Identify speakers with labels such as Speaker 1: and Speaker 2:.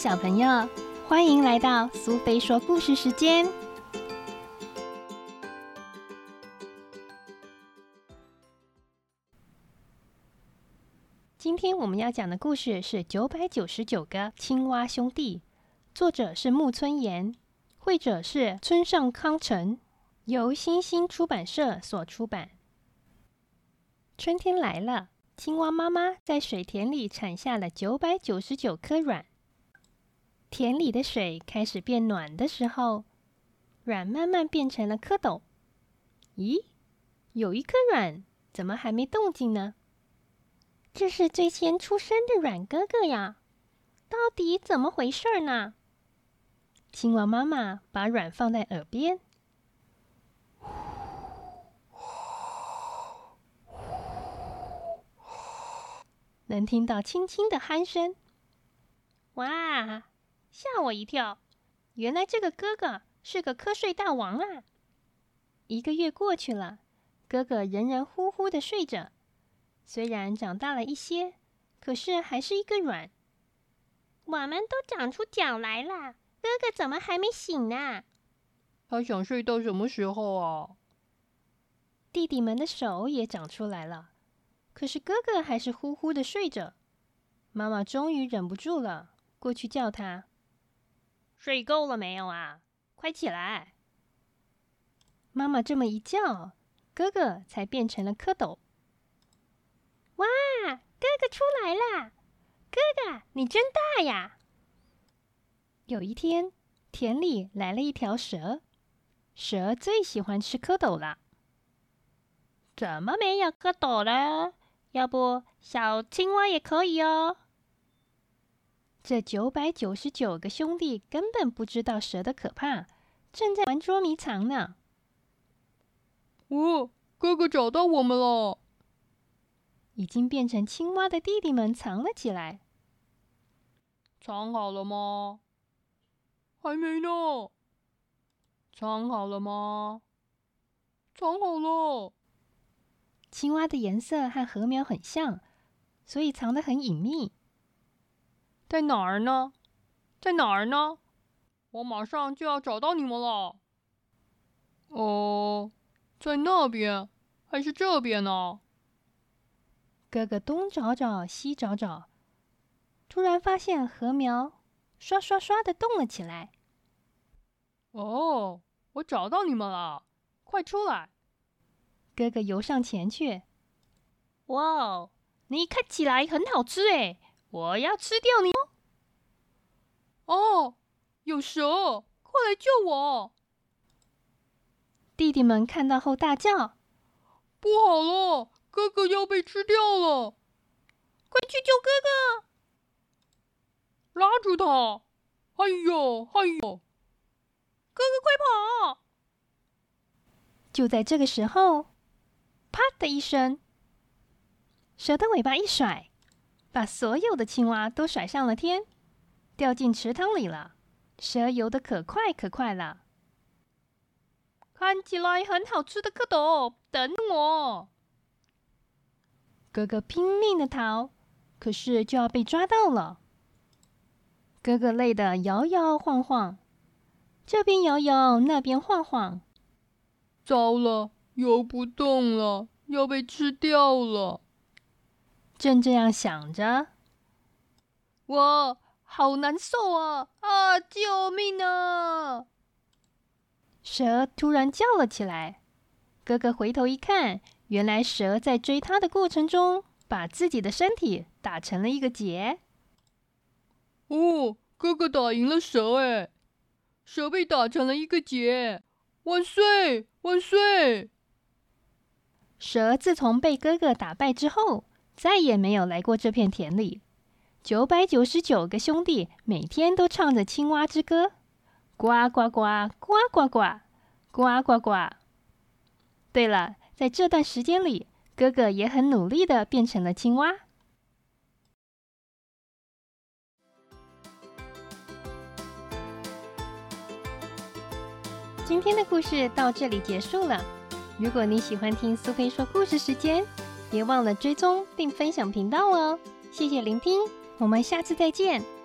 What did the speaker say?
Speaker 1: 小朋友，欢迎来到苏菲说故事时间。今天我们要讲的故事是《九百九十九个青蛙兄弟》，作者是木村岩，绘者是村上康成，由新星出版社所出版。春天来了，青蛙妈妈在水田里产下了九百九十九颗卵。田里的水开始变暖的时候，卵慢慢变成了蝌蚪。咦，有一颗卵怎么还没动静呢？这是最先出生的软哥哥呀，到底怎么回事呢？青蛙妈妈把卵放在耳边，能听到轻轻的鼾声。哇，吓我一跳！原来这个哥哥是个瞌睡大王啊！一个月过去了，哥哥仍然呼呼的睡着。虽然长大了一些，可是还是一个软。我们都长出脚来了，哥哥怎么还没醒呢？
Speaker 2: 他想睡到什么时候啊？
Speaker 1: 弟弟们的手也长出来了，可是哥哥还是呼呼的睡着。妈妈终于忍不住了，过去叫他：“睡够了没有啊？快起来！”妈妈这么一叫，哥哥才变成了蝌蚪。哇，哥哥出来了！哥哥，你真大呀！有一天，田里来了一条蛇，蛇最喜欢吃蝌蚪了。怎么没有蝌蚪了？要不小青蛙也可以哦。这九百九十九个兄弟根本不知道蛇的可怕，正在玩捉迷藏呢。
Speaker 2: 哦，哥哥找到我们了！
Speaker 1: 已经变成青蛙的弟弟们藏了起来。
Speaker 2: 藏好了吗？还没呢。藏好了吗？藏好了。
Speaker 1: 青蛙的颜色和禾苗很像，所以藏得很隐秘。
Speaker 2: 在哪儿呢？在哪儿呢？我马上就要找到你们了。哦，在那边还是这边呢？
Speaker 1: 哥哥东找找，西找找，突然发现禾苗刷刷刷的动了起来。
Speaker 2: 哦，我找到你们了，快出来！
Speaker 1: 哥哥游上前去。哇，你看起来很好吃诶，我要吃掉你！
Speaker 2: 哦，有蛇，快来救我！
Speaker 1: 弟弟们看到后大叫：“
Speaker 2: 不好了！”哥哥要被吃掉了，
Speaker 1: 快去救哥哥！
Speaker 2: 拉住他！哎呦，哎呦！
Speaker 1: 哥哥快跑！就在这个时候，啪的一声，蛇的尾巴一甩，把所有的青蛙都甩上了天，掉进池塘里了。蛇游得可快可快了，看起来很好吃的蝌蚪，等我！哥哥拼命的逃，可是就要被抓到了。哥哥累得摇摇晃晃，这边摇摇，那边晃晃。
Speaker 2: 糟了，游不动了，要被吃掉了。
Speaker 1: 正这样想着，我好难受啊！啊，救命啊！蛇突然叫了起来。哥哥回头一看。原来蛇在追他的过程中，把自己的身体打成了一个结。
Speaker 2: 哦，哥哥打赢了蛇哎！蛇被打成了一个结，万岁万岁！
Speaker 1: 蛇自从被哥哥打败之后，再也没有来过这片田里。九百九十九个兄弟每天都唱着青蛙之歌，呱呱呱呱呱呱呱呱呱。对了。在这段时间里，哥哥也很努力的变成了青蛙。今天的故事到这里结束了。如果你喜欢听苏菲说故事时间，别忘了追踪并分享频道哦。谢谢聆听，我们下次再见。